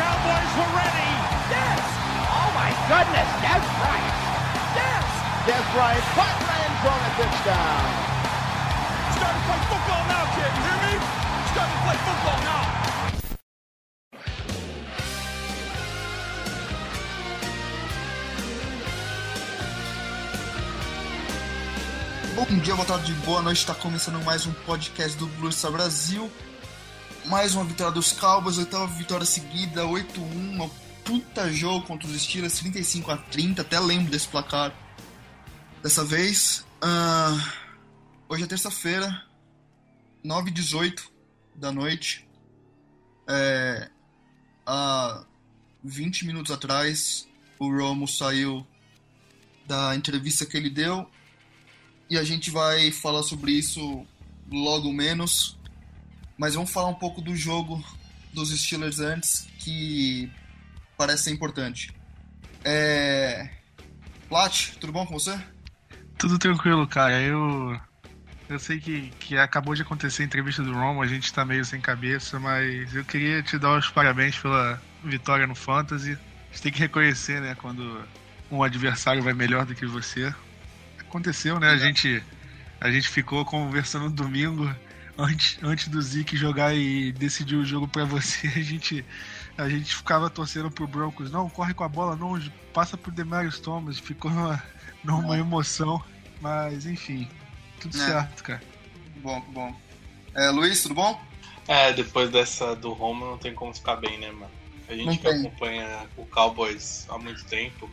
Cowboys were ready. Yes! Oh my goodness, Des Bryant! Yes! Des Bryant the end zone a touchdown! Starting to play football now, kid. You hear me? Starting to play football now. Bom dia, boa tarde, boa noite. Está começando mais um podcast do Blue Star Brasil. Mais uma vitória dos Cowboys, oitava vitória seguida, 8-1. Uma puta jogo contra os Steelers, 35 a 30. Até lembro desse placar dessa vez. Ah, hoje é terça-feira, 9 e 18 da noite. É, há 20 minutos atrás, o Romo saiu da entrevista que ele deu e a gente vai falar sobre isso logo menos. Mas vamos falar um pouco do jogo dos Steelers antes, que parece ser importante. É... Plat, tudo bom com você? Tudo tranquilo, cara. Eu eu sei que, que acabou de acontecer a entrevista do Romo, a gente tá meio sem cabeça, mas eu queria te dar os parabéns pela vitória no Fantasy. A gente tem que reconhecer, né, quando um adversário vai melhor do que você. Aconteceu, né? A gente, a gente ficou conversando no domingo, antes, antes do Zeke jogar e decidir o jogo para você. A gente, a gente ficava torcendo pro Broncos. Não, corre com a bola, não, passa pro Demarius Thomas. Ficou numa, numa emoção. Mas, enfim, tudo É. certo, cara. Bom, bom. É, Luiz, tudo bom? É, depois dessa do Roma não tem como ficar bem, né, mano? A gente que acompanha o Cowboys há muito tempo,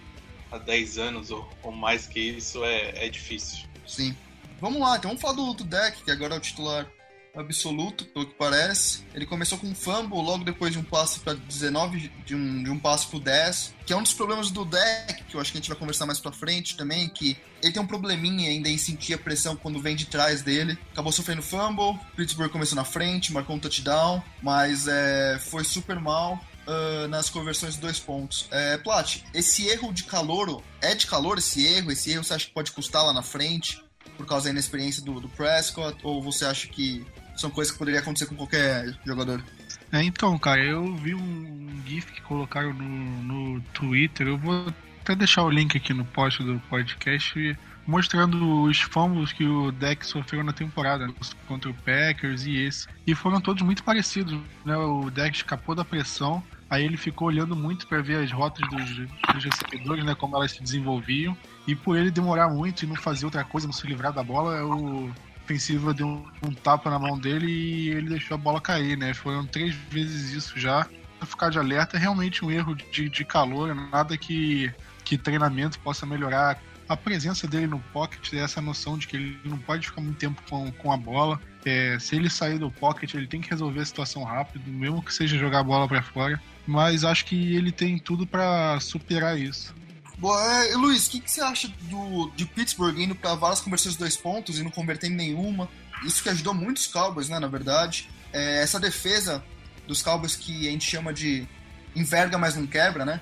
há 10 anos ou, ou mais que isso, é, é difícil. Sim. Vamos lá, então vamos falar do, do deck, que agora é o titular absoluto, pelo que parece. Ele começou com um fumble logo depois de um passe para 19, de um, de um passe pro 10, que é um dos problemas do deck, que eu acho que a gente vai conversar mais pra frente também, que ele tem um probleminha ainda em sentir a pressão quando vem de trás dele. Acabou sofrendo fumble, Pittsburgh começou na frente, marcou um touchdown, mas é, foi super mal. ah, nas conversões de dois pontos. É, Plat, esse erro de calor, é de calor esse erro? Esse erro você acha que pode custar lá na frente? Por causa da inexperiência do, do Prescott? Ou você acha que são coisas que poderiam acontecer com qualquer jogador? É, então, cara, eu vi um GIF que colocaram no, no Twitter. Eu vou até deixar o link aqui no post do podcast mostrando os fumbles que o deck sofreu na temporada contra o Packers e esse. E foram todos muito parecidos, né? O deck escapou da pressão, aí ele ficou olhando muito para ver as rotas dos, dos recebedores, né? Como elas se desenvolviam. E por ele demorar muito e não fazer outra coisa, não se livrar da bola, o ofensiva deu um, tapa na mão dele e ele deixou a bola cair, né? Foram três vezes isso já. Ficar de alerta, é realmente um erro de, de calor, nada que, que treinamento possa melhorar. A presença dele no pocket, essa noção de que ele não pode ficar muito tempo com, com a bola. É, se ele sair do pocket, ele tem que resolver a situação rápido, mesmo que seja jogar a bola para fora. Mas acho que ele tem tudo para superar isso. Boa, é, Luiz, o que, que você acha do, de Pittsburgh indo para várias conversões de dois pontos e não convertendo nenhuma? Isso que ajudou muito os Cowboys, né, na verdade. É, essa defesa dos Cowboys que a gente chama de enverga, mas não quebra, né?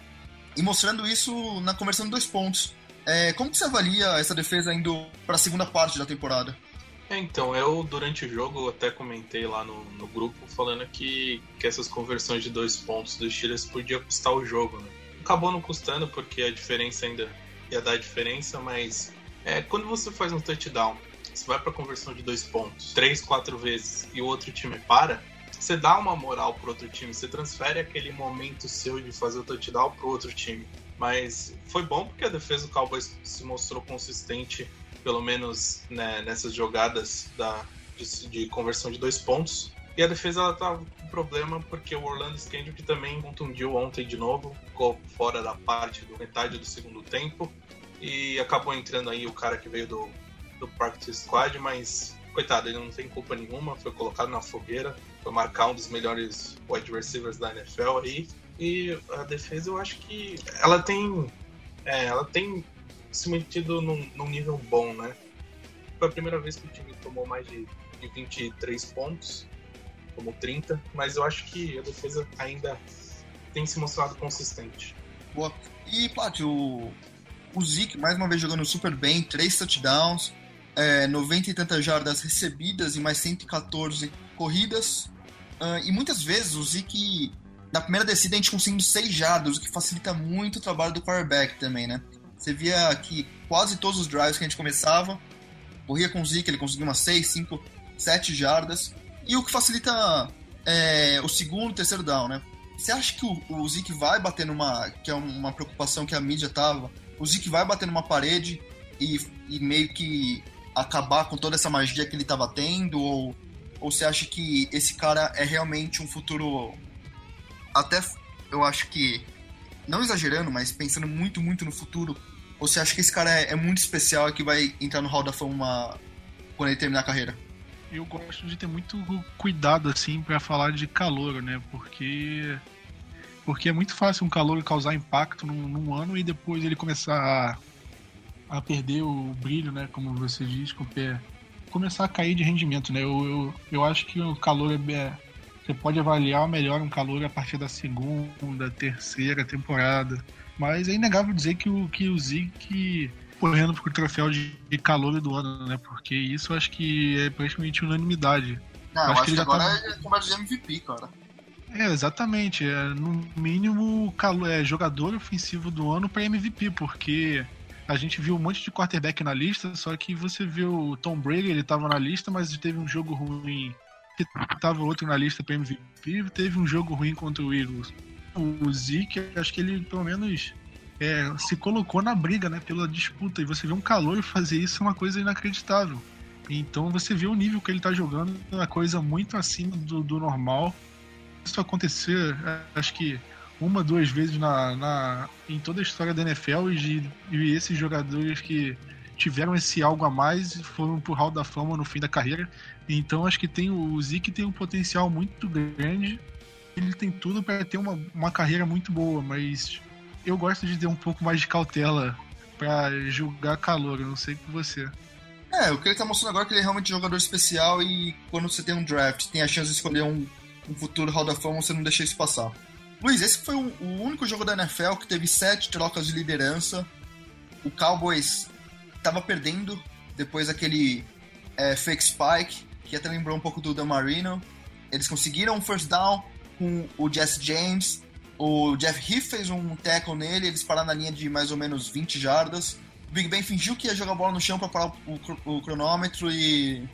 E mostrando isso na conversão de dois pontos. É, como que você avalia essa defesa indo para a segunda parte da temporada? É, então, eu durante o jogo até comentei lá no, no grupo falando que, que essas conversões de dois pontos dos Steelers podia custar o jogo, né? Acabou não custando porque a diferença ainda ia dar diferença, mas é, quando você faz um touchdown, você vai para conversão de dois pontos, três, quatro vezes e o outro time para, você dá uma moral pro outro time, você transfere aquele momento seu de fazer o touchdown pro outro time. Mas foi bom porque a defesa do Cowboys se mostrou consistente, pelo menos né, nessas jogadas da, de, de conversão de dois pontos. E a defesa ela tava com problema porque o Orlando Scandrick também contundiu ontem de novo, ficou fora da parte do metade do segundo tempo e acabou entrando aí o cara que veio do, do practice squad, mas coitado, ele não tem culpa nenhuma, foi colocado na fogueira, foi marcar um dos melhores wide receivers da NFL aí E a defesa eu acho que ela tem. É, ela tem se mantido num, num, nível bom, né? Foi a primeira vez que o time tomou mais de, de 23 pontos, tomou 30, mas eu acho que a defesa ainda tem se mostrado consistente. Boa. E, Paty, o, o Zeke, mais uma vez jogando super bem, três touchdowns, é, 90 e tantas jardas recebidas e mais 114 corridas. Uh, e muitas vezes o Zeke, na primeira descida, a gente conseguindo 6 jardas, o que facilita muito o trabalho do quarterback também, né? Você via que quase todos os drives que a gente começava, corria com o Zeke, ele conseguia umas 6, 5, 7 jardas. E o que facilita é, o segundo terceiro down, né? Você acha que o, o Zeke vai bater numa. que é uma preocupação que a mídia tava? O Zeke vai bater numa parede e, e meio que acabar com toda essa magia que ele estava tendo? Ou, ou você acha que esse cara é realmente um futuro. Até eu acho que. Não exagerando, mas pensando muito, muito no futuro. Ou você acha que esse cara é, é muito especial e que vai entrar no Hall da Fama quando ele terminar a carreira? Eu gosto de ter muito cuidado, assim, para falar de calor, né? Porque. Porque é muito fácil um calor causar impacto num, num ano e depois ele começar a perder o brilho, né? Como você diz, com o pé. Começar a cair de rendimento, né? Eu, eu, eu acho que o calor é, é. Você pode avaliar melhor um calor a partir da segunda, terceira temporada. Mas é inegável dizer que o, que o Zeke correndo pro troféu de, calor do ano, né? Porque isso eu acho que é praticamente unanimidade. Não, eu acho, acho que, que agora tá... é combate de MVP, cara. É, exatamente. É, no mínimo, é jogador ofensivo do ano para MVP, porque a gente viu um monte de quarterback na lista, só que você viu o Tom Brady, ele tava na lista, mas teve um jogo ruim. Tava outro na lista para MVP, teve um jogo ruim contra o Eagles. O Zeke, acho que ele pelo menos é, se colocou na briga, né, pela disputa. E você vê um calor fazer isso é uma coisa inacreditável. Então você vê o nível que ele tá jogando, é uma coisa muito acima do, do normal. Isso acontecer, é, acho que uma, duas vezes na, na, em toda a história da NFL e, e esses jogadores que tiveram esse algo a mais foram pro Hall da Fama no fim da carreira. Então acho que tem o Zeke tem um potencial muito grande. Ele tem tudo para ter uma, uma carreira muito boa, mas eu gosto de ter um pouco mais de cautela para julgar calor, eu não sei com você. É, o que ele tá mostrando agora é que ele é realmente um jogador especial e quando você tem um draft, tem a chance de escolher um, um futuro Hall da Fama, você não deixa isso passar. Luiz, esse foi o, único jogo da NFL que teve sete trocas de liderança. O Cowboys estava perdendo depois daquele é, fake spike, que até lembrou um pouco do Dan Marino. Eles conseguiram um first down com o Jesse James. O Jeff Heath fez um tackle nele, eles pararam na linha de mais ou menos 20 jardas. O Big Ben fingiu que ia jogar a bola no chão para parar o, o, cronômetro e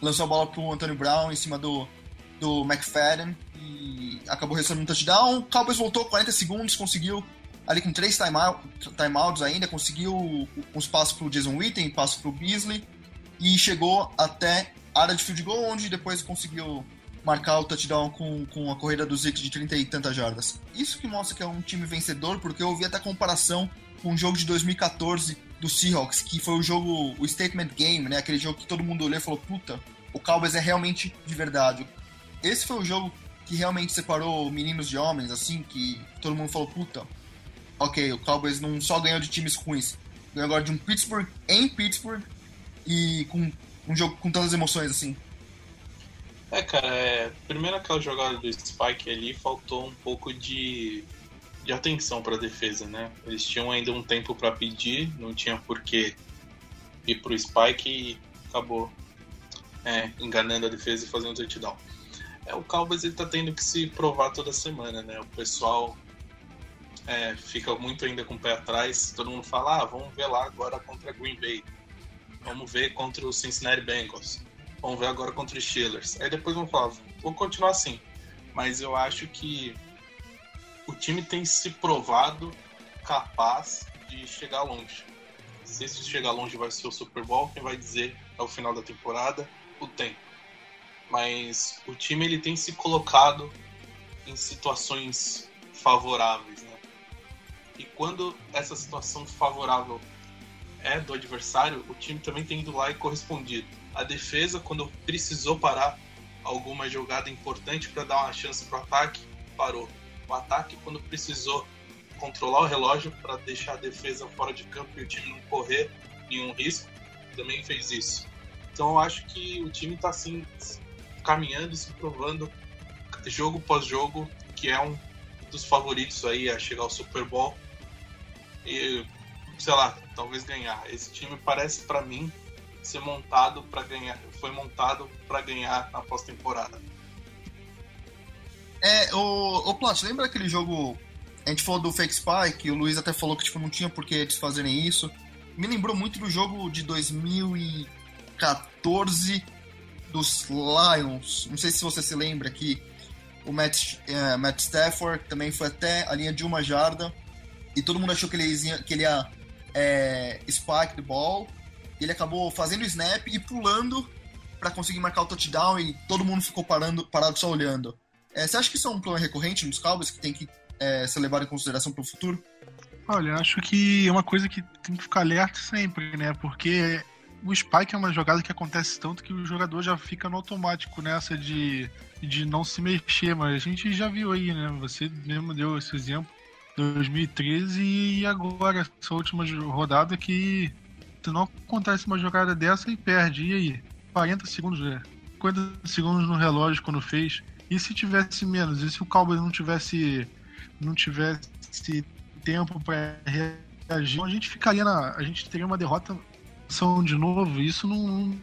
lançou a bola para o Antonio Brown em cima do, do McFadden e acabou recebendo um touchdown. O Cowboys voltou 40 segundos, conseguiu ali com três timeouts ainda, conseguiu uns passos pro Jason Witten, passos pro Beasley e chegou até a área de field goal, onde depois conseguiu marcar o touchdown com, com a corrida do Zeke de 30 e tantas jardas. Isso que mostra que é um time vencedor, porque eu ouvi até comparação com o jogo de 2014 do Seahawks, que foi o jogo, o statement game, né? Aquele jogo que todo mundo olhou e falou, puta, o Cowboys é realmente de verdade. Esse foi o jogo que realmente separou meninos de homens, assim, que todo mundo falou, puta, ok, o Cowboys não só ganhou de times ruins, ganhou agora de um Pittsburgh em Pittsburgh e com um jogo com tantas emoções, assim. É, cara, é, primeiro aquela jogada do Spike ali faltou um pouco de, de atenção para a defesa, né? Eles tinham ainda um tempo para pedir, não tinha por que ir pro Spike e acabou é, enganando a defesa e fazendo touchdown. É, o Cowboys ele tá tendo que se provar toda semana, né? O pessoal é, fica muito ainda com o pé atrás. Todo mundo fala, ah, vamos ver lá agora contra Green Bay. Vamos ver contra o Cincinnati Bengals. Vamos ver agora contra os Steelers. Aí depois vão falar, vou continuar assim. Mas eu acho que o time tem se provado capaz de chegar longe. Se esse chegar longe vai ser o Super Bowl, quem vai dizer ao final da temporada, o tempo mas o time ele tem se colocado em situações favoráveis, né? E quando essa situação favorável é do adversário, o time também tem ido lá e correspondido. A defesa, quando precisou parar alguma jogada importante para dar uma chance para o ataque, parou. O ataque, quando precisou controlar o relógio para deixar a defesa fora de campo e o time não correr nenhum risco, também fez isso. Então eu acho que o time está assim caminhando e se provando jogo pós jogo que é um dos favoritos aí a chegar ao Super Bowl e sei lá, talvez ganhar. Esse time parece para mim ser montado para ganhar, foi montado para ganhar na pós-temporada. É, o, o Plat, lembra aquele jogo a gente falou do Fake Spy, que o Luiz até falou que tipo, não tinha por que eles fazerem isso. Me lembrou muito do jogo de 2014 dos Lions. Não sei se você se lembra que o Matt, uh, Matt Stafford também foi até a linha de uma jarda e todo mundo achou que ele ia, que ele ia é, spike the ball. Ele acabou fazendo o snap e pulando para conseguir marcar o touchdown e todo mundo ficou parando, parado só olhando. É, você acha que isso é um problema recorrente nos Cowboys que tem que é, ser levado em consideração para o futuro? Olha, acho que é uma coisa que tem que ficar alerta sempre, né? Porque o spike é uma jogada que acontece tanto que o jogador já fica no automático nessa de, de não se mexer, mas a gente já viu aí, né? Você mesmo deu esse exemplo 2013 e agora essa última rodada que não acontece uma jogada dessa e perde. E aí? 40 segundos, né? 50 segundos no relógio quando fez. E se tivesse menos? E se o Cowboys não tivesse não tivesse tempo para reagir, a gente ficaria na. A gente teria uma derrota são de novo. Isso não,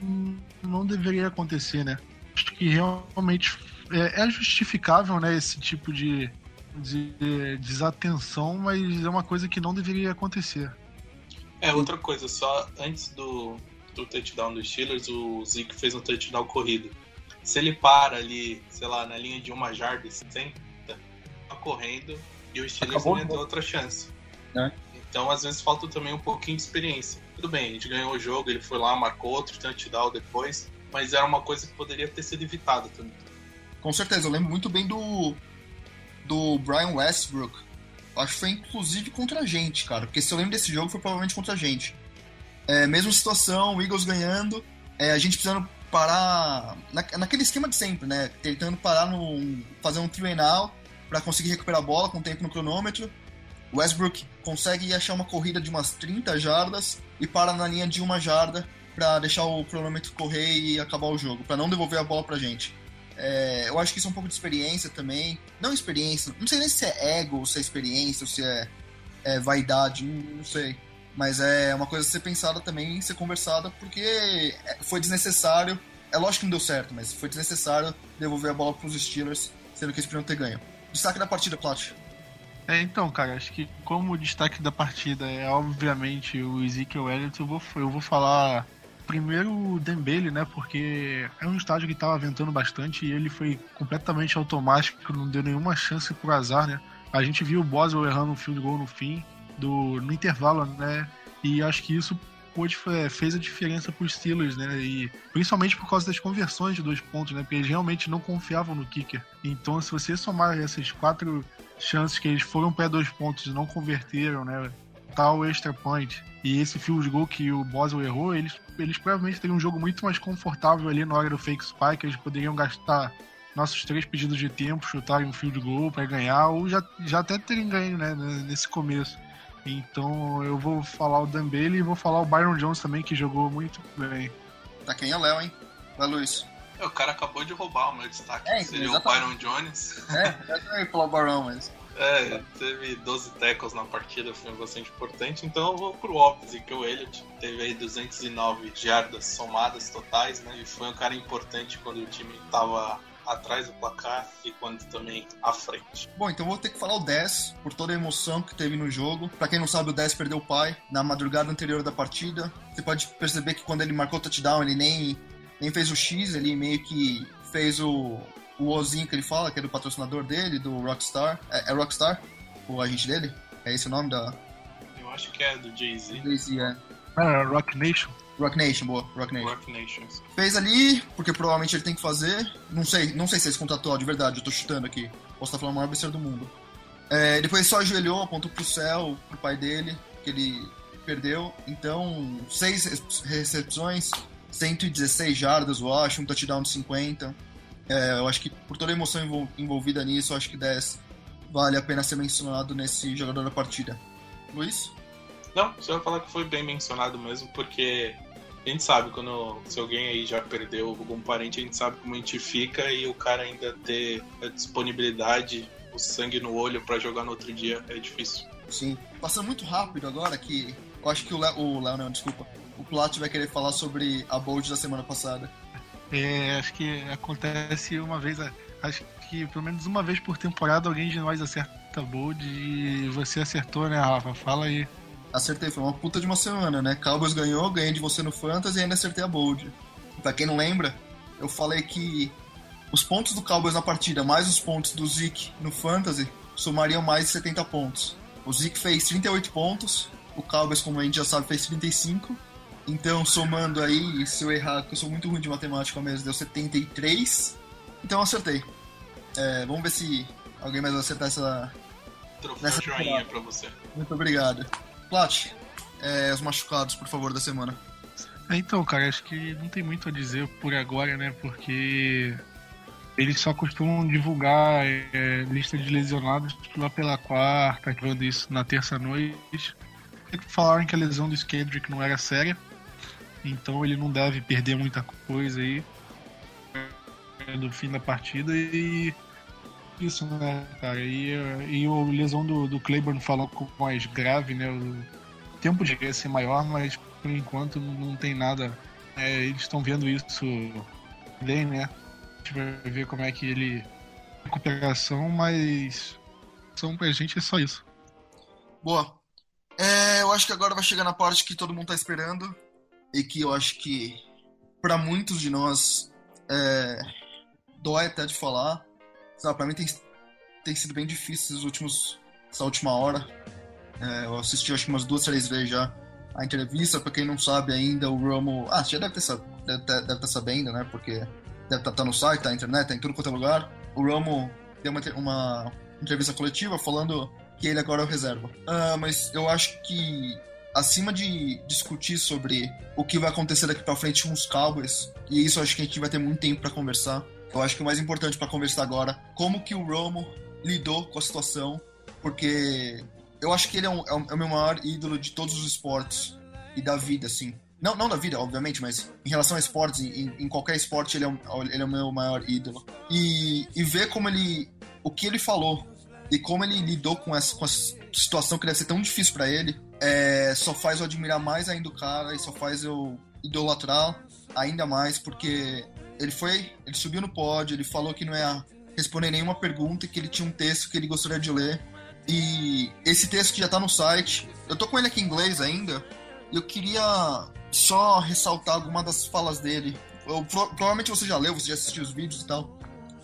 não deveria acontecer, né? Acho que realmente é, é justificável, né? Esse tipo de, de desatenção, mas é uma coisa que não deveria acontecer. É, outra coisa, só antes do, do touchdown dos Steelers, o Zeke fez um touchdown corrido. Se ele para ali, sei lá, na linha de uma jarda 60, tá correndo e o Steelers Acabou não tem outra chance. É. Então, às vezes, falta também um pouquinho de experiência. Tudo bem, a gente ganhou o jogo, ele foi lá, marcou outro touchdown depois, mas era uma coisa que poderia ter sido evitada também. Com certeza, eu lembro muito bem do, do Brian Westbrook. Acho que foi inclusive contra a gente, cara. Porque se eu lembro desse jogo, foi provavelmente contra a gente. É, mesma situação, o Eagles ganhando, é, a gente precisando parar na, naquele esquema de sempre, né? Tentando parar no. fazer um out para conseguir recuperar a bola com tempo no cronômetro. Westbrook consegue achar uma corrida de umas 30 jardas e para na linha de uma jarda para deixar o cronômetro correr e acabar o jogo, para não devolver a bola pra gente. É, eu acho que isso é um pouco de experiência também. Não experiência, não sei nem se é ego, se é experiência, se é, é vaidade, não, não, sei. Mas é uma coisa a ser pensada também, ser conversada, porque é, foi desnecessário. É lógico que não deu certo, mas foi desnecessário devolver a bola para os Steelers, sendo que eles podiam ter ganho. Destaque da partida, Plat. É, então, cara, acho que como o destaque da partida é obviamente o Ezekiel Elliott, eu vou, eu vou falar primeiro o Dembele, né? Porque é um estádio que estava ventando bastante e ele foi completamente automático, não deu nenhuma chance pro azar, né? A gente viu o Boswell errando um field goal no fim, do, no intervalo, né? E acho que isso pôde, fez a diferença para os Steelers, né? E principalmente por causa das conversões de dois pontos, né? Porque eles realmente não confiavam no kicker. Então, se você somar essas quatro chances que eles foram para dois pontos e não converteram, né? Tal extra point e esse field goal que o Boswell errou, eles, eles provavelmente teriam um jogo muito mais confortável ali na hora do fake spike. Eles poderiam gastar nossos três pedidos de tempo, chutarem um field goal para ganhar, ou já, já até terem ganho, né? Nesse começo. Então eu vou falar o Dembele e vou falar o Byron Jones também, que jogou muito bem. Tá quem é Léo, hein? Vai, Luiz. É, o cara acabou de roubar o meu destaque, é, seria exatamente. o Byron Jones. É, eu ia falar o Barão, mas... É, teve 12 tackles na partida, foi bastante importante. Então eu vou pro óbvio que o Elliott teve aí 209 jardas somadas totais, né? E foi um cara importante quando o time tava atrás do placar e quando também à frente. Bom, então vou ter que falar o 10 por toda a emoção que teve no jogo. Para quem não sabe, o 10 perdeu o pai na madrugada anterior da partida. Você pode perceber que quando ele marcou o touchdown, ele nem, nem fez o X, ele meio que fez o, o Ozinho que ele fala, que é do patrocinador dele, do Rockstar. É, é Rockstar? O agente dele? É esse o nome da. Eu acho que é do Jay-Z. Jay-Z, é. Ah, Rock Nation. Rock Nation, boa, Rock Nation. Rock Nations. Fez ali, porque provavelmente ele tem que fazer. Não sei, não sei se é esse contratual de verdade, eu tô chutando aqui. Posso estar falando o maior besteira do mundo. É, depois ele só ajoelhou, apontou pro céu, pro pai dele, que ele perdeu. Então, seis recepções, 116 jardas, eu acho, um touchdown de 50. É, eu acho que por toda a emoção envolvida nisso, eu acho que 10 vale a pena ser mencionado nesse jogador da partida. Luiz? Não, você vai falar que foi bem mencionado mesmo, porque a gente sabe quando se alguém aí já perdeu algum parente, a gente sabe como a gente fica e o cara ainda ter a disponibilidade, o sangue no olho para jogar no outro dia é difícil. Sim. Passando muito rápido agora que eu acho que o Léo, o Léo não, desculpa. O Plat vai querer falar sobre a Bold da semana passada. É, acho que acontece uma vez, acho que pelo menos uma vez por temporada alguém de nós acerta Bold e você acertou, né, Rafa? Fala aí. Acertei, foi uma puta de uma semana, né? Cowboys ganhou, ganhei de você no Fantasy e ainda acertei a Bold. Pra quem não lembra, eu falei que os pontos do Cowboys na partida, mais os pontos do Zeke no Fantasy, somariam mais de 70 pontos. O Zeke fez 38 pontos, o Cowboys, como a gente já sabe, fez 35. Então, somando aí, se eu errar, que eu sou muito ruim de matemática mesmo, deu 73. Então, acertei. É, vamos ver se alguém mais vai acertar essa. Troféu nessa joinha pra você. Muito obrigado. Plat, é, os machucados, por favor, da semana. É, então, cara, acho que não tem muito a dizer por agora, né? Porque eles só costumam divulgar é, lista de lesionados lá pela quarta, ativando isso na terça-noite. Falaram que a lesão do Skendrick não era séria, então ele não deve perder muita coisa aí do fim da partida e isso, né, cara? E, e a lesão do, do Claiborne falou mais grave, né? O tempo de ser maior, mas por enquanto não tem nada. É, eles estão vendo isso bem, né? A gente vai ver como é que ele. recuperação, mas. São pra gente é só isso. Boa. É, eu acho que agora vai chegar na parte que todo mundo tá esperando e que eu acho que para muitos de nós é, dói até de falar, Sabe, pra mim tem, tem sido bem difícil esses últimos, essa última hora. É, eu assisti acho que umas duas, três vezes já a entrevista. Pra quem não sabe ainda, o Romo. Ah, já deve estar deve deve estar sabendo, né? Porque deve estar tá, tá no site, tá na internet, tá em tudo quanto é lugar. O Romo deu uma, uma entrevista coletiva falando que ele agora é o reserva. Uh, mas eu acho que acima de discutir sobre o que vai acontecer daqui para frente com os Cowboys, e isso acho que a gente vai ter muito tempo para conversar. Eu acho que o mais importante para conversar agora, como que o Romo lidou com a situação, porque eu acho que ele é, um, é, o meu maior ídolo de todos os esportes e da vida, assim. Não, não da vida, obviamente, mas em relação a esportes, em, em qualquer esporte, ele é, um, ele é o meu maior ídolo. E, e ver como ele. o que ele falou e como ele lidou com essa, com essa situação que deve ser tão difícil para ele, é, só faz eu admirar mais ainda o cara e só faz eu idolatrar ainda mais, porque ele foi, ele subiu no pódio, ele falou que não ia responder nenhuma pergunta que ele tinha um texto que ele gostaria de ler. E esse texto que já tá no site, eu tô com ele aqui em inglês ainda, e eu queria só ressaltar alguma das falas dele. Eu, provavelmente você já leu, você já assistiu os vídeos e tal,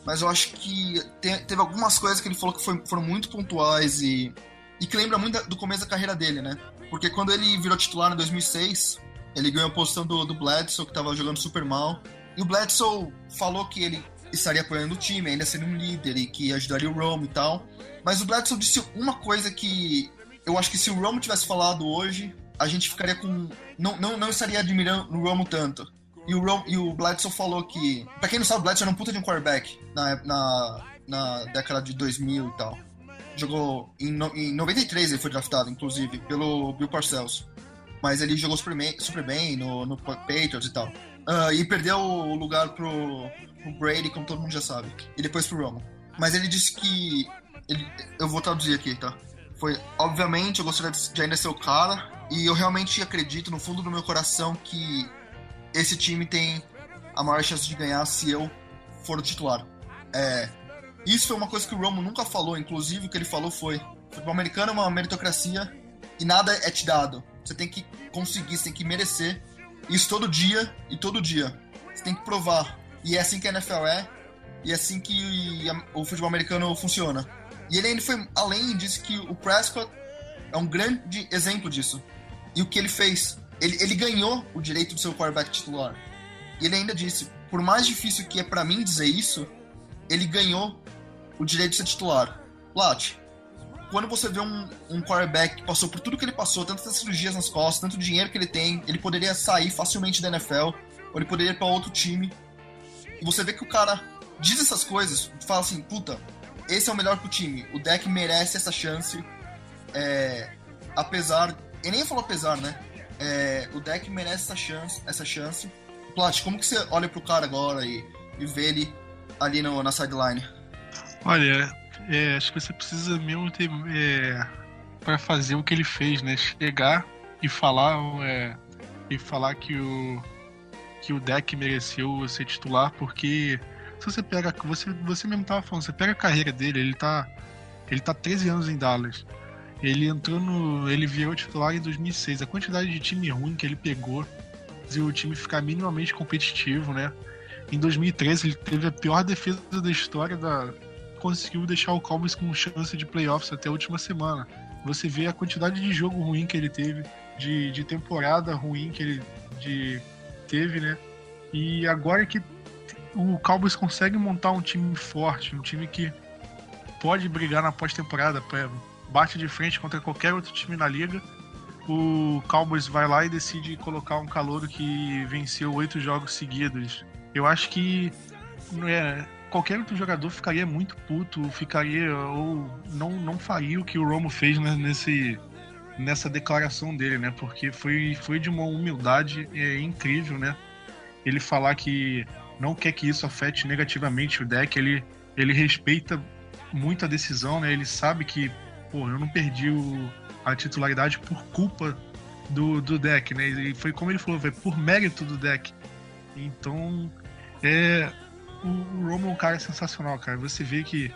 mas eu acho que tem, teve algumas coisas que ele falou que foi, foram muito pontuais e, e que lembra muito do começo da carreira dele, né? Porque quando ele virou titular em 2006, ele ganhou a posição do, do Bledsoe, que tava jogando super mal. E o Bledsoe falou que ele estaria apoiando o time, ainda sendo um líder e que ajudaria o Rome e tal. Mas o Bledsoe disse uma coisa que eu acho que se o Rome tivesse falado hoje, a gente ficaria com. Não, não, não estaria admirando o Rome tanto. E o, Rome, e o Bledsoe falou que. Pra quem não sabe, o Bledsoe era um puta de um quarterback na, na, na década de 2000 e tal. Jogou. Em, no, em 93 ele foi draftado, inclusive, pelo Bill Parcells. Mas ele jogou super bem, super bem no, no Patriots e tal. Uh, e perdeu o lugar pro, pro, Brady, como todo mundo já sabe. E depois pro Romo. Mas ele disse que. Ele, eu vou traduzir aqui, tá? Foi, obviamente, eu gostaria de ainda ser o cara. E eu realmente acredito, no fundo do meu coração, que esse time tem a maior chance de ganhar se eu for o titular. É, isso foi uma coisa que o Romo nunca falou, inclusive o que ele falou foi: futebol americano é uma meritocracia e nada é te dado. Você tem que conseguir, você tem que merecer isso todo dia e todo dia. Você tem que provar. E é assim que a NFL é, e é assim que o futebol americano funciona. E ele ainda foi além e disse que o Prescott é um grande exemplo disso. E o que ele fez? Ele, ele ganhou o direito de ser o quarterback titular. E ele ainda disse: por mais difícil que é para mim dizer isso, ele ganhou o direito de ser titular. Lat, quando você vê um, um quarterback que passou por tudo que ele passou, tantas cirurgias nas costas, tanto dinheiro que ele tem, ele poderia sair facilmente da NFL, ou ele poderia ir para outro time. E você vê que o cara diz essas coisas, fala assim, puta, esse é o melhor pro time. O deck merece essa chance. É, apesar. Ele nem falou apesar, né? É, o deck merece essa chance. Essa chance. Plat, como que você olha pro cara agora e, e vê ele ali no, na sideline? Olha, é, acho que você precisa mesmo ter. É, para fazer o que ele fez, né? Chegar e falar. É, e falar que o. Que o deck mereceu ser titular, porque se você pega. Você, você mesmo tava falando, você pega a carreira dele, ele tá. Ele tá 13 anos em Dallas. Ele entrou no. Ele virou titular em 2006. A quantidade de time ruim que ele pegou e o time ficar minimamente competitivo, né? Em 2013 ele teve a pior defesa da história da. Conseguiu deixar o Cowboys com chance de playoffs até a última semana. Você vê a quantidade de jogo ruim que ele teve, de, de temporada ruim que ele de, teve, né? E agora que o Cowboys consegue montar um time forte, um time que pode brigar na pós-temporada, bate de frente contra qualquer outro time na liga. O Cowboys vai lá e decide colocar um calouro que venceu oito jogos seguidos. Eu acho que é, qualquer outro jogador ficaria muito puto, ficaria ou não, não faria o que o Romo fez né, nesse, nessa declaração dele, né? Porque foi, foi de uma humildade é, incrível, né? Ele falar que não quer que isso afete negativamente o deck, ele, ele respeita muito a decisão, né? Ele sabe que, pô, eu não perdi o, a titularidade por culpa do, do deck, né? E foi como ele falou, foi por mérito do deck. Então, é, o, Romo é um cara sensacional, cara. Você vê que,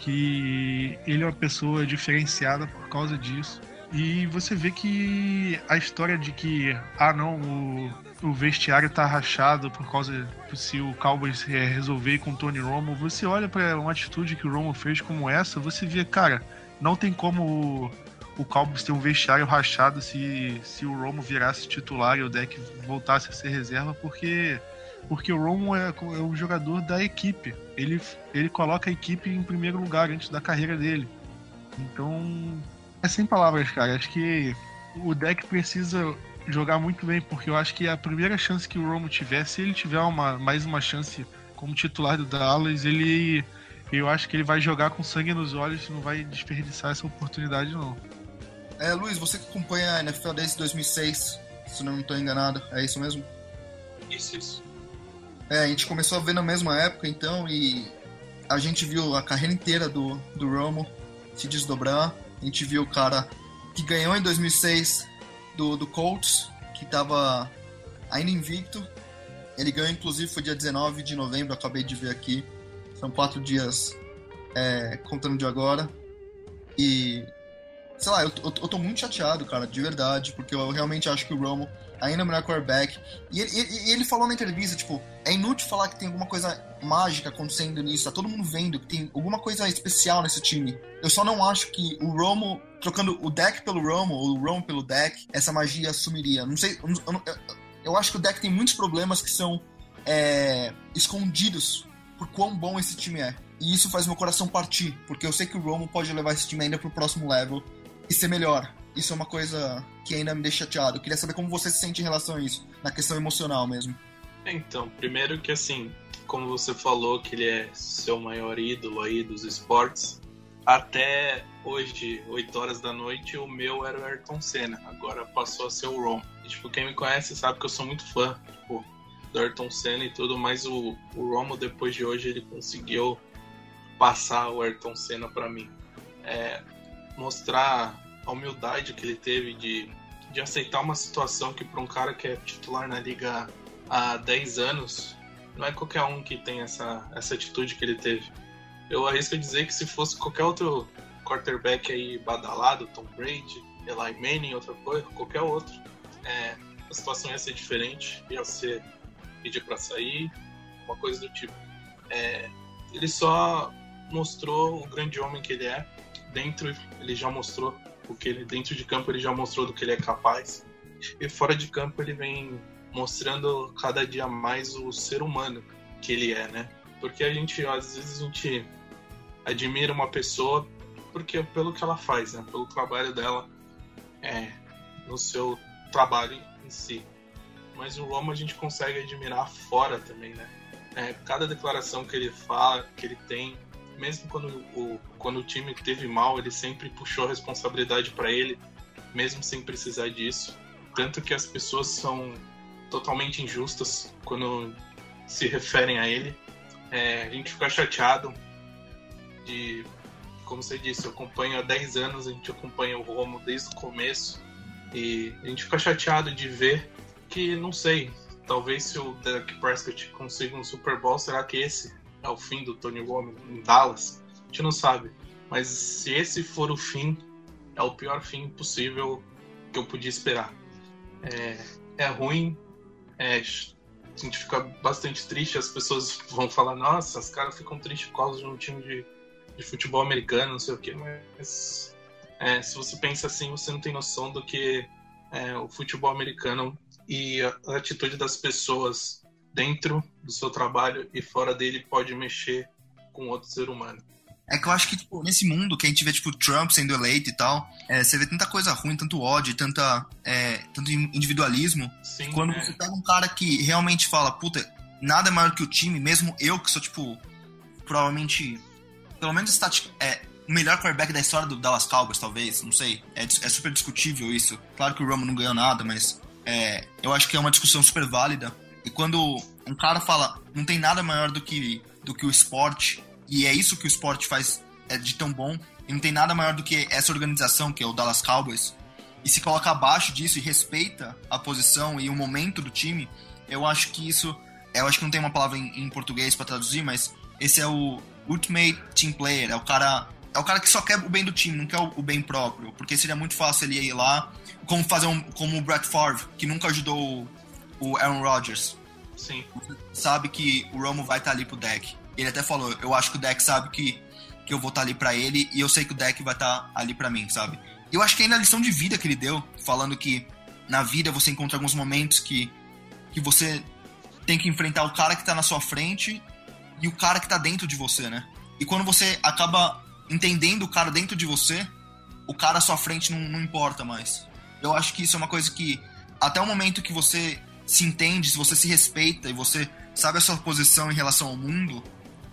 que ele é uma pessoa diferenciada por causa disso. E você vê que a história de que, ah não, o, o vestiário tá rachado por causa se o Cowboys resolver com o Tony Romo, você olha para uma atitude que o Romo fez como essa, você vê, cara, não tem como o, o Cowboys ter um vestiário rachado se, se o Romo virasse titular e o deck voltasse a ser reserva, porque porque o Romo é, é o jogador da equipe. Ele, ele coloca a equipe em primeiro lugar antes da carreira dele. Então, é sem palavras, cara. Acho que o deck precisa jogar muito bem, porque eu acho que a primeira chance que o Romo tiver, se ele tiver uma, mais uma chance como titular do Dallas, ele. Eu acho que ele vai jogar com sangue nos olhos e não vai desperdiçar essa oportunidade, não. É, Luiz, você que acompanha a NFL desde 2006, se não estou enganado, é isso mesmo? Isso, isso. É, a gente começou a ver na mesma época, então, e a gente viu a carreira inteira do, do Romo se desdobrar. A gente viu o cara que ganhou em 2006 do, do Colts, que estava ainda invicto. Ele ganhou, inclusive, foi dia 19 de novembro, acabei de ver aqui. São quatro dias é, contando de agora. E, sei lá, eu, eu, eu tô muito chateado, cara, de verdade, porque eu realmente acho que o Romo ainda é o melhor quarterback. E ele, ele, ele, falou na entrevista, tipo, é inútil falar que tem alguma coisa mágica acontecendo nisso, tá todo mundo vendo que tem alguma coisa especial nesse time. Eu só não acho que o Romo, trocando o deck pelo Romo, ou o Romo pelo deck, essa magia sumiria. Não sei, eu, eu, eu acho que o deck tem muitos problemas que são é, escondidos por quão bom esse time é. E isso faz meu coração partir, porque eu sei que o Romo pode levar esse time ainda pro próximo level e ser melhor. Isso é uma coisa que ainda me deixa chateado. Eu queria saber como você se sente em relação a isso, na questão emocional mesmo. Então, primeiro que assim, como você falou que ele é seu maior ídolo aí dos esportes, até hoje, 8 horas da noite, o meu era o Ayrton Senna. Agora passou a ser o Ron. E, tipo, quem me conhece sabe que eu sou muito fã, tipo, do Ayrton Senna e tudo, mas o, o Romo, depois de hoje, ele conseguiu passar o Ayrton Senna para mim. É, mostrar a humildade que ele teve de, de aceitar uma situação que para um cara que é titular na liga há 10 anos, não é qualquer um que tem essa, essa atitude que ele teve. Eu arrisco dizer que se fosse qualquer outro quarterback aí badalado, Tom Brady, Eli Manning, outra coisa, qualquer outro, é, a situação ia ser diferente, ia ser pedir para sair, uma coisa do tipo. É, ele só mostrou o grande homem que ele é. Dentro ele já mostrou porque ele dentro de campo ele já mostrou do que ele é capaz e fora de campo ele vem mostrando cada dia mais o ser humano que ele é, né? Porque a gente às vezes a gente admira uma pessoa porque pelo que ela faz, né? Pelo trabalho dela é, no seu trabalho em si. Mas o Roma a gente consegue admirar fora também, né? É, cada declaração que ele fala, que ele tem, mesmo quando o, quando o time teve mal, ele sempre puxou a responsabilidade para ele, mesmo sem precisar disso. Tanto que as pessoas são totalmente injustas quando se referem a ele. É, a gente fica chateado de, como você disse, eu acompanho há 10 anos, a gente acompanha o Romo desde o começo e a gente fica chateado de ver que, não sei, talvez se o Derek Prescott consiga um Super Bowl, será que esse é o fim do Tony Romo em Dallas? A gente não sabe. Mas se esse for o fim, é o pior fim possível que eu podia esperar. É, é ruim, é, a gente fica bastante triste, as pessoas vão falar, nossa, os caras ficam tristes por causa de um time de, de futebol americano, não sei o quê, mas é, se você pensa assim, você não tem noção do que é, o futebol americano e a, a atitude das pessoas dentro do seu trabalho e fora dele pode mexer com outro ser humano. É que eu acho que, tipo, nesse mundo que a gente vê, tipo, Trump sendo eleito e tal, é, você vê tanta coisa ruim, tanto ódio, tanta, é, tanto individualismo. Sim, quando é. você pega um cara que realmente fala, puta, nada é maior que o time, mesmo eu que sou, tipo, provavelmente, pelo menos é, o melhor quarterback da história do Dallas Cowboys, talvez, não sei. É, é super discutível isso. Claro que o Romo não ganhou nada, mas é, eu acho que é uma discussão super válida. E quando um cara fala, não tem nada maior do que, do que o esporte, e é isso que o esporte faz é de tão bom. E não tem nada maior do que essa organização, que é o Dallas Cowboys. E se coloca abaixo disso e respeita a posição e o momento do time, eu acho que isso. Eu acho que não tem uma palavra em, em português para traduzir, mas esse é o Ultimate Team Player. É o cara. É o cara que só quer o bem do time, não quer o, bem próprio. Porque seria muito fácil ele ir lá, como fazer um. Como o Brett Favre, que nunca ajudou o, Aaron Rodgers. Sim. Sabe que o Romo vai estar ali pro deck. Ele até falou, eu acho que o deck sabe que, que eu vou estar ali para ele e eu sei que o deck vai estar ali para mim, sabe? Eu acho que ainda a lição de vida que ele deu, falando que na vida você encontra alguns momentos que, que você tem que enfrentar o cara que tá na sua frente e o cara que tá dentro de você, né? E quando você acaba entendendo o cara dentro de você, o cara à sua frente não, não importa mais. Eu acho que isso é uma coisa que, até o momento que você se entende, se você se respeita e você sabe a sua posição em relação ao mundo,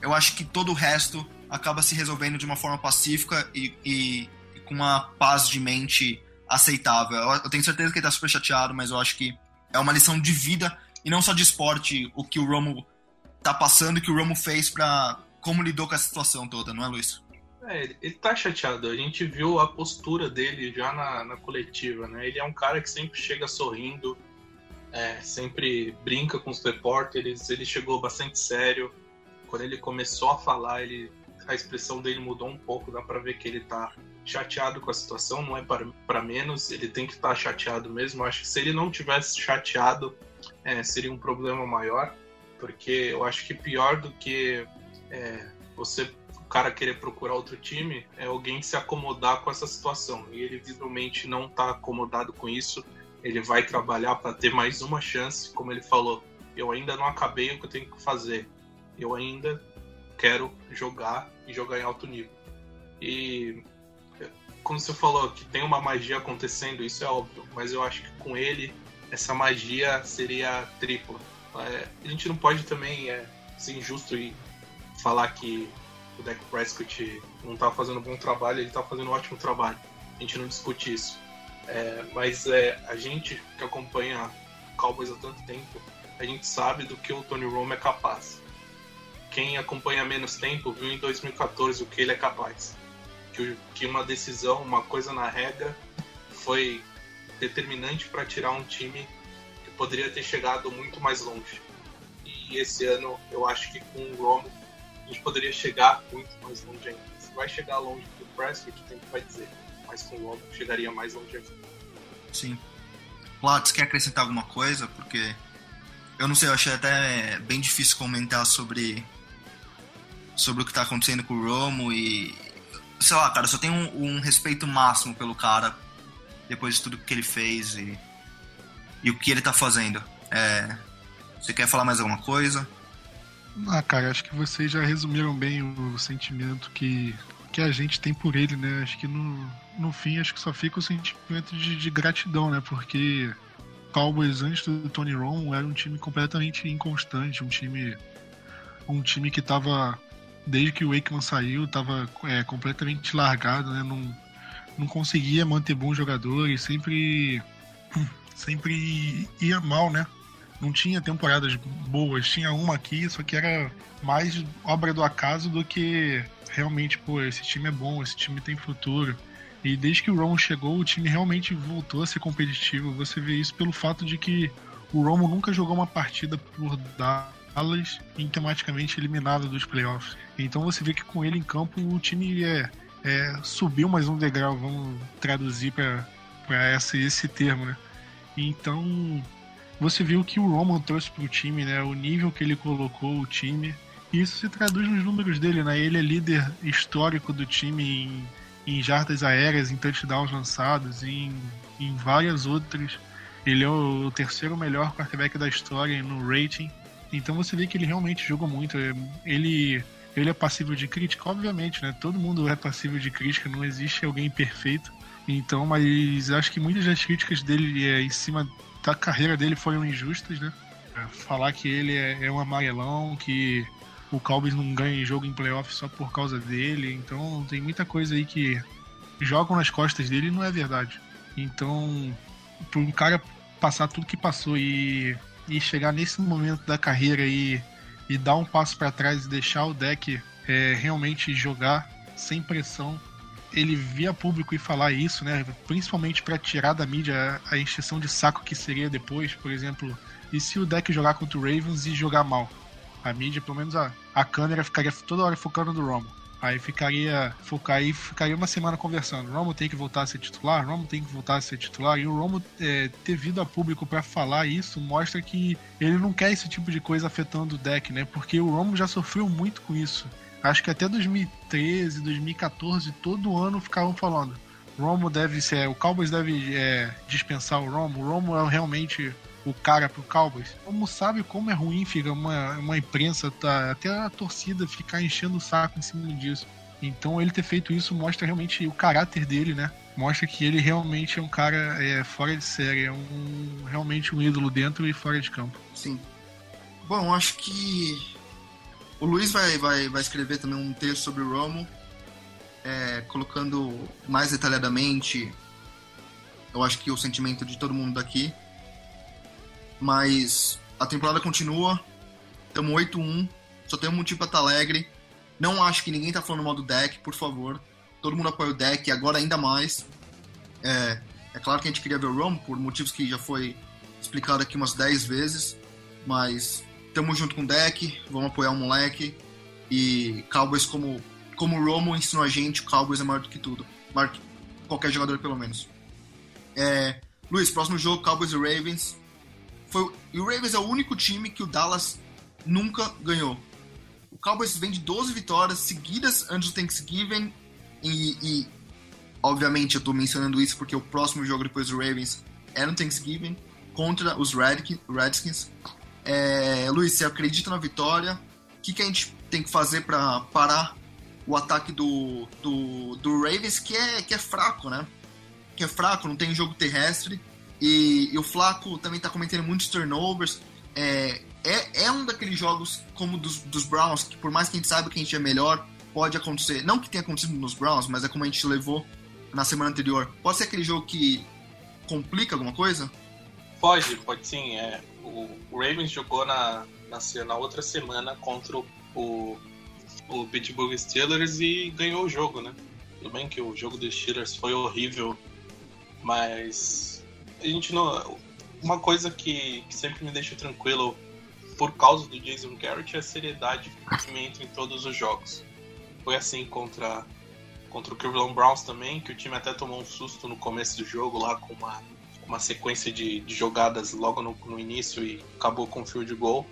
eu acho que todo o resto acaba se resolvendo de uma forma pacífica e, e, e com uma paz de mente aceitável. Eu, eu, tenho certeza que ele tá super chateado, mas eu acho que é uma lição de vida e não só de esporte o que o Romo tá passando e que o Romo fez para como lidou com essa situação toda, não é, Luiz? É, ele, ele tá chateado. A gente viu a postura dele já na, na coletiva, né? Ele é um cara que sempre chega sorrindo, é, sempre brinca com os repórteres. Ele chegou bastante sério quando ele começou a falar, ele, a expressão dele mudou um pouco, dá para ver que ele tá chateado com a situação, não é para menos, ele tem que estar tá chateado mesmo. acho que se ele não tivesse chateado, é, seria um problema maior, porque eu acho que pior do que é, você, o cara querer procurar outro time, é alguém se acomodar com essa situação. E ele visivelmente não está acomodado com isso. Ele vai trabalhar para ter mais uma chance, como ele falou. Eu ainda não acabei o que eu tenho que fazer eu ainda quero jogar e jogar em alto nível. E como você falou que tem uma magia acontecendo, isso é óbvio, mas eu acho que com ele essa magia seria tripla. É, a gente não pode também é, ser injusto e falar que o Dak Prescott não está fazendo um bom trabalho, ele está fazendo um ótimo trabalho. A gente não discute isso. É, mas é, a gente que acompanha Cowboys há tanto tempo, a gente sabe do que o Tony Romo é capaz quem acompanha menos tempo viu em 2014 o que ele é capaz. Que, que uma decisão, uma coisa na regra, foi determinante para tirar um time que poderia ter chegado muito mais longe. E esse ano eu acho que com o Romo a gente poderia chegar muito mais longe ainda. Se vai chegar longe do Prescott, tem que vai dizer, mas com o chegaria mais longe. Sim. Platts, quer acrescentar alguma coisa? Porque eu não sei, eu achei até bem difícil comentar sobre sobre o que tá acontecendo com o Romo e. Sei lá, cara, eu só tenho um, um respeito máximo pelo cara depois de tudo que ele fez e, e o que ele tá fazendo. É, você quer falar mais alguma coisa? Ah, cara, acho que vocês já resumiram bem o sentimento que, que a gente tem por ele, né? Acho que no, no fim, acho que só fica o sentimento de, de gratidão, né? Porque Cowboys antes do Tony Romo era um time completamente inconstante, um time um time que tava desde que o Wakeman saiu, estava é, completamente largado, né? Não, não conseguia manter bons jogadores, sempre, sempre ia mal, né? Não tinha temporadas boas, tinha uma aqui, só que era mais obra do acaso do que realmente, pô, esse time é bom, esse time tem futuro. E desde que o Romo chegou, o time realmente voltou a ser competitivo. Você vê isso pelo fato de que o Romo nunca jogou uma partida por Dallas em tematicamente eliminado dos playoffs. Então você vê que com ele em campo o time é, é subiu mais um degrau, vamos traduzir para esse termo, né? Então você viu que o Roman trouxe para o time, né? O nível que ele colocou o time. E isso se traduz nos números dele, né? Ele é líder histórico do time em em jardas aéreas, em touchdowns lançados, em, em várias outras. Ele é o terceiro melhor quarterback da história no rating. Então você vê que ele realmente joga muito. Ele, ele é passível de crítica, obviamente, né? Todo mundo é passível de crítica, não existe alguém perfeito. Então, mas acho que muitas das críticas dele é, em cima da carreira dele foram injustas, né? Falar que ele é, é um amarelão, que o Cowboys não ganha jogo em playoff só por causa dele. Então tem muita coisa aí que jogam nas costas dele e não é verdade. Então, por um cara passar tudo que passou e, e chegar nesse momento da carreira e, e dar um passo para trás e deixar o deck é, realmente jogar sem pressão, ele via público e falar isso, né? Principalmente para tirar da mídia a exceção de saco que seria depois, por exemplo. E se o deck jogar contra o Ravens e jogar mal? A mídia, pelo menos a, a câmera ficaria toda hora focando no Romo. Aí ficaria, focar, aí ficaria uma semana conversando. Romo tem que voltar a ser titular, Romo tem que voltar a ser titular. E o Romo é, ter vindo a público para falar isso mostra que ele não quer esse tipo de coisa afetando o deck, né? Porque o Romo já sofreu muito com isso. Acho que até 2013, 2014, todo ano ficavam falando. Romo deve ser. O Cowboys deve é, dispensar o Romo. O Romo é realmente o cara pro Cowboys. Como sabe como é ruim fica uma, uma imprensa, tá, até a torcida ficar enchendo o saco em cima disso. Então ele ter feito isso mostra realmente o caráter dele, né? Mostra que ele realmente é um cara é, fora de série, é um realmente um ídolo dentro e fora de campo. Sim. Bom, acho que o Luiz vai, vai, vai escrever também um texto sobre o Romo, é, colocando mais detalhadamente, eu acho que o sentimento de todo mundo daqui. Mas a temporada continua. Estamos 8-1. Só tem um motivo pra estar tá alegre. Não acho que ninguém tá falando mal do deck, por favor. Todo mundo apoia o deck, agora ainda mais. É, é claro que a gente queria ver o Rom, por motivos que já foi explicado aqui umas 10 vezes. Mas estamos junto com o deck, vamos apoiar o moleque. E Cowboys, como, como o Romo ensinou a gente, o Cowboys é maior do que tudo. Maior que qualquer jogador, pelo menos. É, Luiz, próximo jogo, Cowboys e Ravens. Foi, e o Ravens é o único time que o Dallas nunca ganhou. O Cowboys vem de 12 vitórias seguidas antes do Thanksgiving e, e obviamente eu estou mencionando isso porque o próximo jogo depois do Ravens é no Thanksgiving contra os Redskins. É, Luiz, você acredita na vitória? O que, que a gente tem que fazer para parar o ataque do, do, do Ravens, que é, que é fraco, né? Que é fraco, não tem jogo terrestre. E, e o Flaco também está cometendo muitos turnovers. É, é, é um daqueles jogos como dos, dos Browns, que por mais que a gente saiba que a gente é melhor, pode acontecer. Não que tenha acontecido nos Browns, mas é como a gente levou na semana anterior. Pode ser aquele jogo que complica alguma coisa? Pode, pode sim. É, o, Ravens jogou na, na, na, outra semana contra o, o Pittsburgh Steelers e ganhou o jogo, né? Tudo bem que o jogo dos Steelers foi horrível, mas a gente não. Uma coisa que, que sempre me deixa tranquilo por causa do Jason Garrett é a seriedade que me entra em todos os jogos. Foi assim contra, contra o Cleveland Browns também, que o time até tomou um susto no começo do jogo lá com uma, uma sequência de, de jogadas logo no, no, início e acabou com o field goal.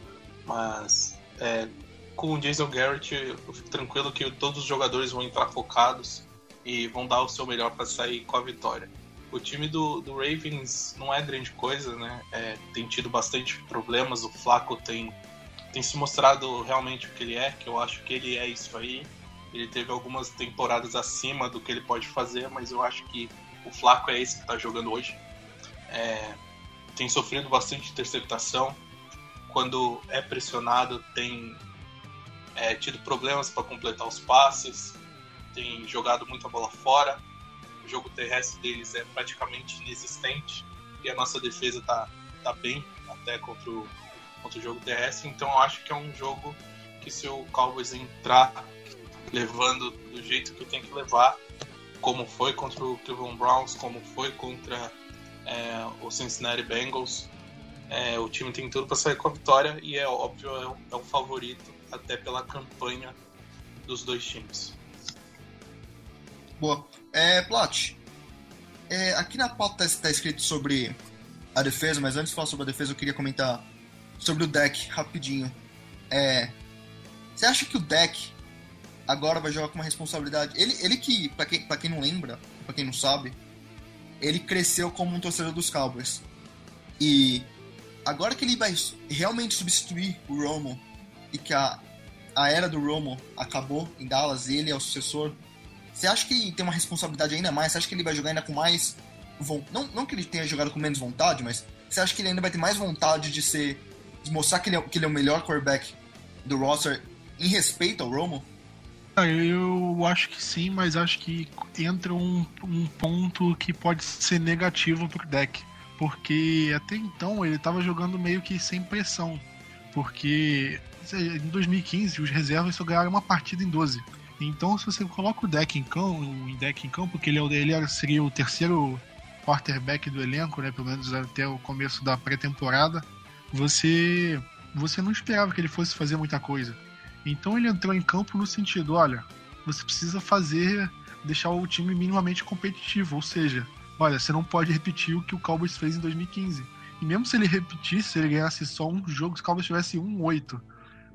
Mas é, com o Jason Garrett eu fico tranquilo que todos os jogadores vão entrar focados e vão dar o seu melhor para sair com a vitória o time do, do Ravens não é grande coisa, né? É, tem tido bastante problemas. O Flaco tem, tem se mostrado realmente o que ele é, que eu acho que ele é isso aí. Ele teve algumas temporadas acima do que ele pode fazer, mas eu acho que o Flaco é esse que está jogando hoje. É, tem sofrido bastante interceptação. Quando é pressionado, tem é, tido problemas para completar os passes, tem jogado muita bola fora. O jogo terrestre deles é praticamente inexistente e a nossa defesa tá, tá bem até contra o, contra o jogo terrestre. Então eu acho que é um jogo que se o Cowboys entrar levando do jeito que tem que levar, como foi contra o Cleveland Browns, como foi contra é, o Cincinnati Bengals, é, o time tem tudo para sair com a vitória e é óbvio é o, é o favorito até pela campanha dos dois times. Boa. É, Plot, é, aqui na pauta está escrito sobre a defesa, mas antes de falar sobre a defesa, eu queria comentar sobre o deck rapidinho. É, você acha que o deck agora vai jogar com uma responsabilidade? Ele, ele que, para quem, pra quem não lembra, para quem não sabe, ele cresceu como um torcedor dos Cowboys. E agora que ele vai realmente substituir o Romo e que a, a era do Romo acabou em Dallas, ele é o sucessor, você acha que tem uma responsabilidade ainda mais? Você acha que ele vai jogar ainda com mais. Não, não que ele tenha jogado com menos vontade, mas você acha que ele ainda vai ter mais vontade de ser. de mostrar que ele é, que ele é o melhor quarterback do roster em respeito ao Romo? Ah, eu acho que sim, mas acho que entra um, um ponto que pode ser negativo pro deck. Porque até então ele estava jogando meio que sem pressão. Porque em 2015 os reservas só ganharam uma partida em 12. Então se você coloca o deck em campo, em deck em campo, porque ele, é ele seria o terceiro quarterback do elenco, né, pelo menos até o começo da pré-temporada, você você não esperava que ele fosse fazer muita coisa. Então ele entrou em campo no sentido, olha, você precisa fazer, deixar o time minimamente competitivo, ou seja, olha, você não pode repetir o que o Cowboys fez em 2015. E mesmo se ele repetisse, se ele ganhasse só um jogo, se o Cowboys tivesse 1-8,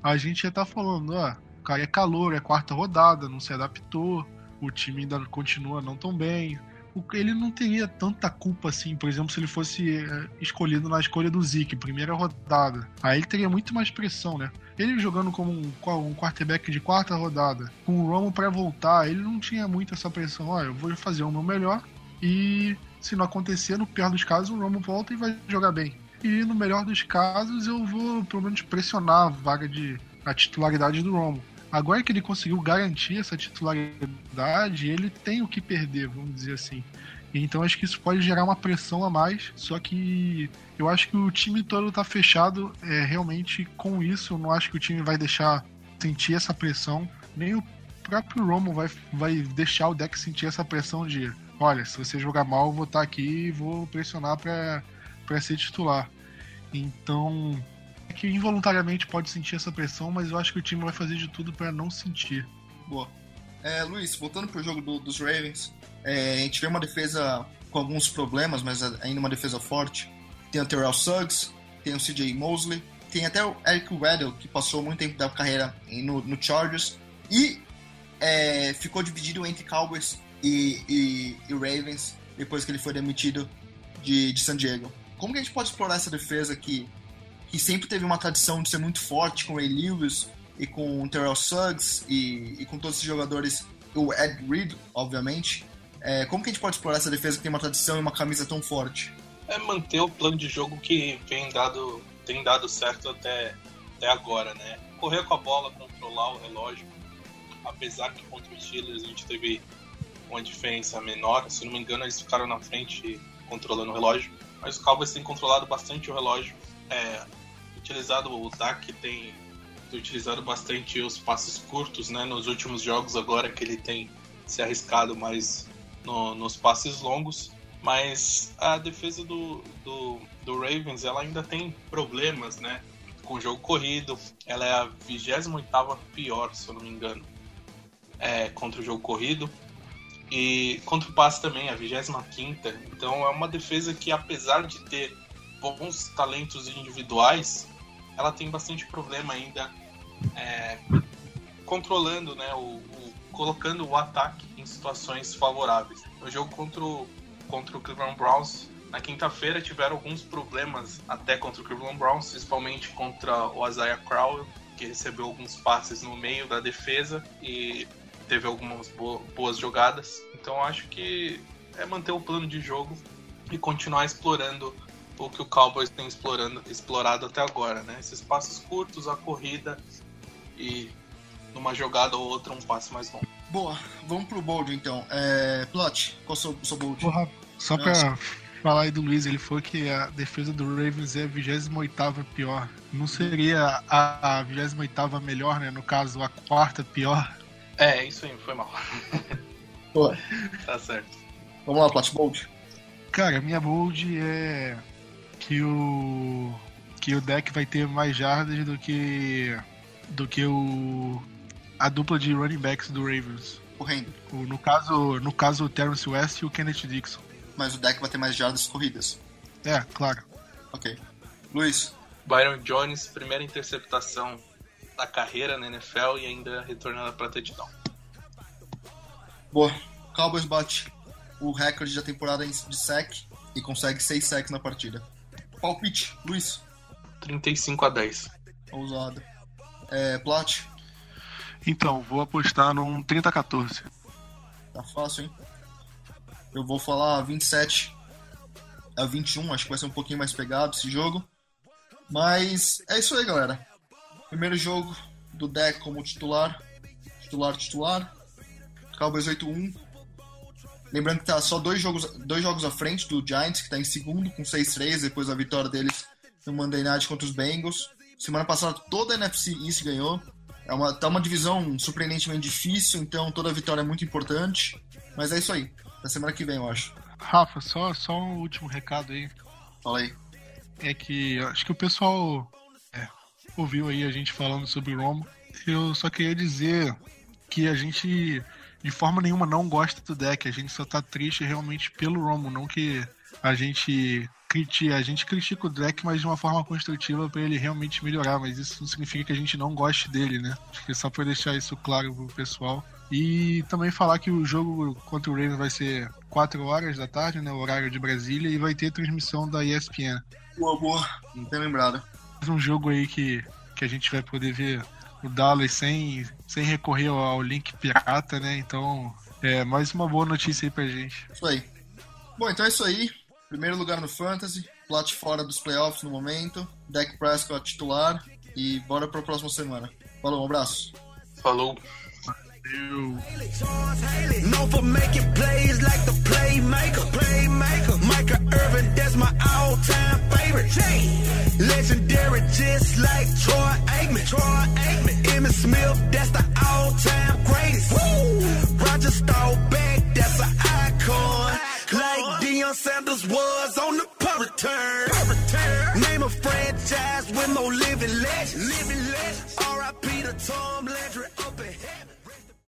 a gente ia estar tá falando, ó, o cara é calor, é quarta rodada, não se adaptou, o time ainda continua não tão bem. Ele não teria tanta culpa assim, por exemplo, se ele fosse é, escolhido na escolha do Zeke, primeira rodada. Aí ele teria muito mais pressão, né? Ele jogando como um, um quarterback de quarta rodada, com o Romo para voltar, ele não tinha muito essa pressão. Olha, eu vou fazer o meu melhor e se não acontecer, no pior dos casos, o Romo volta e vai jogar bem. E no melhor dos casos, eu vou pelo menos pressionar a vaga de a titularidade do Romo. Agora que ele conseguiu garantir essa titularidade, ele tem o que perder, vamos dizer assim. Então acho que isso pode gerar uma pressão a mais, só que eu acho que o time todo tá fechado é, realmente com isso. Eu não acho que o time vai deixar sentir essa pressão, nem o próprio Romo vai, vai deixar o deck sentir essa pressão de olha, se você jogar mal, eu vou estar tá aqui e vou pressionar para ser titular. Então, que involuntariamente pode sentir essa pressão, mas eu acho que o time vai fazer de tudo para não sentir. Boa. É, Luiz, voltando pro jogo do, dos Ravens, é, a gente vê uma defesa com alguns problemas, mas ainda uma defesa forte. Tem o Terrell Suggs, tem o CJ Mosley, tem até o Eric Weddle, que passou muito tempo da carreira no, no Chargers, e é, ficou dividido entre Cowboys e, e, e, Ravens depois que ele foi demitido de, de San Diego. Como que a gente pode explorar essa defesa que, que sempre teve uma tradição de ser muito forte com o Ray Lewis e com o Terrell Suggs e, e com todos esses jogadores, o Ed Reed, obviamente, é, como que a gente pode explorar essa defesa que tem uma tradição e uma camisa tão forte? É manter o plano de jogo que vem dado, tem dado certo até, até agora, né? Correr com a bola, controlar o relógio. Apesar que contra os Steelers a gente teve uma diferença menor, se não me engano eles ficaram na frente controlando o relógio. Mas o Cowboys tem controlado bastante o relógio, é, utilizado o DAC tem utilizado bastante os passes curtos, né? Nos últimos jogos agora que ele tem se arriscado mais no, nos passes longos, mas a defesa do, do, do, Ravens ela ainda tem problemas, né? Com o jogo corrido, ela é a 28 pior, se eu não me engano, é, contra o jogo corrido. E contra o passe também, a 25. Então é uma defesa que, apesar de ter bons talentos individuais, ela tem bastante problema ainda é, controlando né, o, colocando o ataque em situações favoráveis. No jogo contra o, contra o Cleveland Browns, na quinta-feira tiveram alguns problemas até contra o Cleveland Browns, principalmente contra o Isaiah Crowell, que recebeu alguns passes no meio da defesa e teve algumas boas jogadas. Então acho que é manter o plano de jogo e continuar explorando o que o Cowboys tem explorando, explorado até agora, né? Esses passos curtos, a corrida e numa jogada ou outra um passe mais longo. Boa, vamos pro bold então. É, Plot, qual é o seu, bold? Porra, só pra falar aí do Luiz, ele falou que a defesa do Ravens é a 28 pior. Não seria a, a 28 melhor, né? No caso, a quarta pior. É, isso aí, foi mal. Boa. tá certo. Vamos lá, Plot, bold. Cara, minha bold é que o que o deck vai ter mais jardas do que do que o a dupla de running backs do Ravens. Correndo. O, no caso, no caso o Terrence West e o Kenneth Dixon. Mas o deck vai ter mais jardas corridas. É, claro. Ok. Luiz. Byron Jones, primeira interceptação da carreira na NFL e ainda retornando para touchdown. Boa. Cowboys bate o recorde da temporada de sec e consegue 6 sacks na partida. Palpite, Luiz. 35 a 10. Ousado. É, Plat. Então, vou apostar num 30 a 14. Tá fácil, hein? Eu vou falar 27 a 21, acho que vai ser um pouquinho mais pegado esse jogo. Mas é isso aí, galera. Primeiro jogo do deck como titular. Titular, titular. Cowboys 8-1. Lembrando que tá só dois jogos, dois jogos à frente do Giants, que tá em segundo com 6-3, depois da vitória deles no Monday Night contra os Bengals. Semana passada toda a NFC East ganhou. É uma, tá uma divisão surpreendentemente difícil, então toda vitória é muito importante. Mas é isso aí. Na semana que vem, eu acho. Rafa, só, só um último recado aí. Fala aí. É que acho que o pessoal é, ouviu aí a gente falando sobre o Romo. Eu só queria dizer que a gente de forma nenhuma não gosta do deck. A gente só tá triste realmente pelo Romo, não que a gente critica, a gente critica o deck, mas de uma forma construtiva para ele realmente melhorar, mas isso não significa que a gente não goste dele, né? Acho que é só para deixar isso claro pro pessoal. E também falar que o jogo contra o Ravens vai ser 4 horas da tarde, né? O horário de Brasília, e vai ter transmissão da ESPN. Boa, boa. Não tem lembrado. Mais um jogo aí que, que a gente vai poder ver o Dallas sem, sem recorrer ao link pirata, né? Então, é mais uma boa notícia aí pra gente. Isso aí. Bom, então é isso aí. Primeiro lugar no Fantasy, Plat fora dos playoffs no momento, Deck Prescott titular e bora pra próxima semana. Falou, um abraço. Falou. Eu... Micah Irvin, that's my all-time favorite. Legendary, just like Troy Aikman. Troy Aikman. Emmitt Smith, that's the all-time greatest. Woo! Roger Staubach, that's an icon. Like Deion Sanders was on the punt return. Name a franchise with no living legends. Living legends. R.I.P. to Tom Legend.